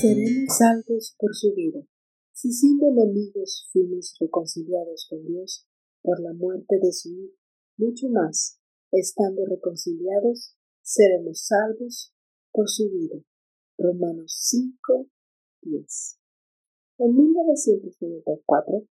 seremos salvos por su vida. Si siendo enemigos fuimos reconciliados con Dios por la muerte de su Hijo, mucho más, estando reconciliados, seremos salvos por su vida. Romanos 5, 10. En 1994,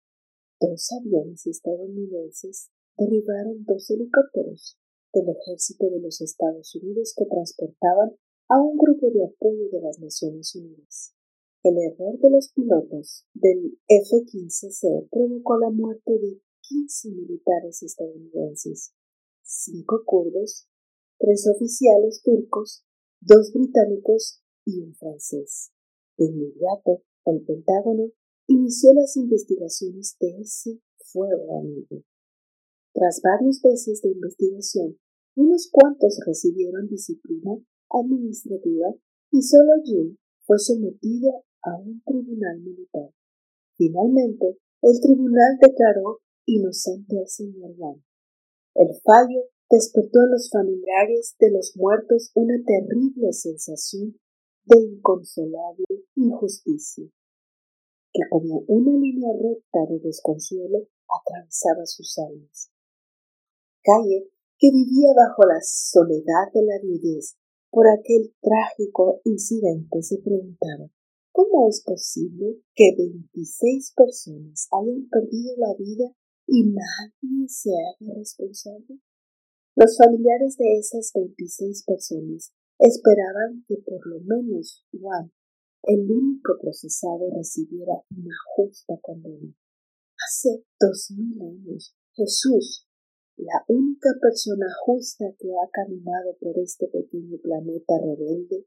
dos aviones estadounidenses derribaron dos helicópteros del ejército de los Estados Unidos que transportaban a un grupo de apoyo de las Naciones Unidas. El error de los pilotos del F-15C provocó la muerte de 15 militares estadounidenses, cinco kurdos, tres oficiales turcos, dos británicos y un francés. De inmediato, el Pentágono inició las investigaciones de ese fuego amigo. Tras varios meses de investigación, unos cuantos recibieron disciplina administrativa y solo Jim fue sometido a un tribunal militar. Finalmente, el tribunal declaró inocente al señor Wang. El fallo despertó en los familiares de los muertos una terrible sensación de inconsolable injusticia, que como una línea recta de desconsuelo atravesaba sus almas. Calle, que vivía bajo la soledad de la viudez por aquel trágico incidente, se preguntaba ¿Cómo es posible que veintiséis personas hayan perdido la vida y nadie se haga responsable? Los familiares de esas veintiséis personas esperaban que por lo menos Juan, el único procesado, recibiera una justa condena. Hace dos mil años, Jesús, la única persona justa que ha caminado por este pequeño planeta rebelde,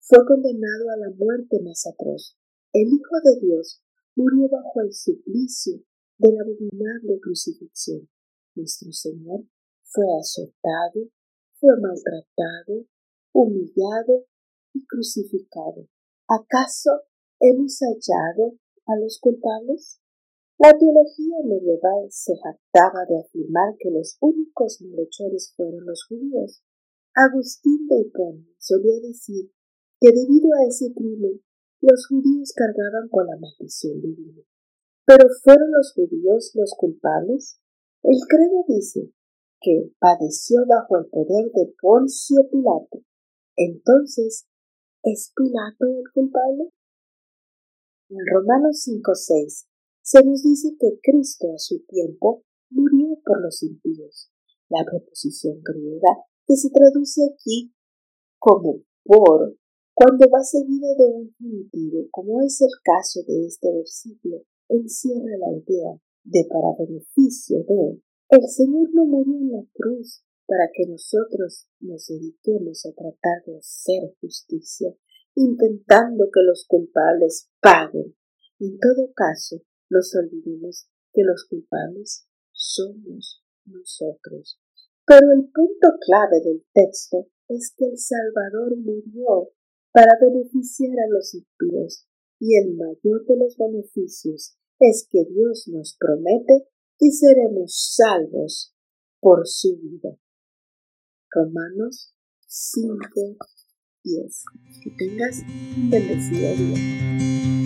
fue condenado a la muerte más atroz. El Hijo de Dios murió bajo el suplicio de la abominable crucifixión. Nuestro Señor fue azotado, fue maltratado, humillado y crucificado. ¿Acaso hemos hallado a los culpables? La teología medieval se jactaba de afirmar que los únicos malhechores fueron los judíos. Agustín de Hipona solía decir que debido a ese crimen los judíos cargaban con la maldición divina. Pero ¿fueron los judíos los culpables? El credo dice que padeció bajo el poder de Poncio Pilato. Entonces, ¿es Pilato el culpable? En Romanos 5.6 se nos dice que Cristo a su tiempo murió por los impíos. La preposición griega que se traduce aquí como por cuando va seguida de un genitivo, como es el caso de este versículo, encierra la idea de para beneficio de el Señor no murió en la cruz para que nosotros nos dediquemos a tratar de hacer justicia, intentando que los culpables paguen. En todo caso, nos olvidemos que los culpables somos nosotros. Pero el punto clave del texto es que el Salvador murió para beneficiar a los impíos, y el mayor de los beneficios es que Dios nos promete que seremos salvos por su vida. Romanos 5, 10. Que tengas un bendecido.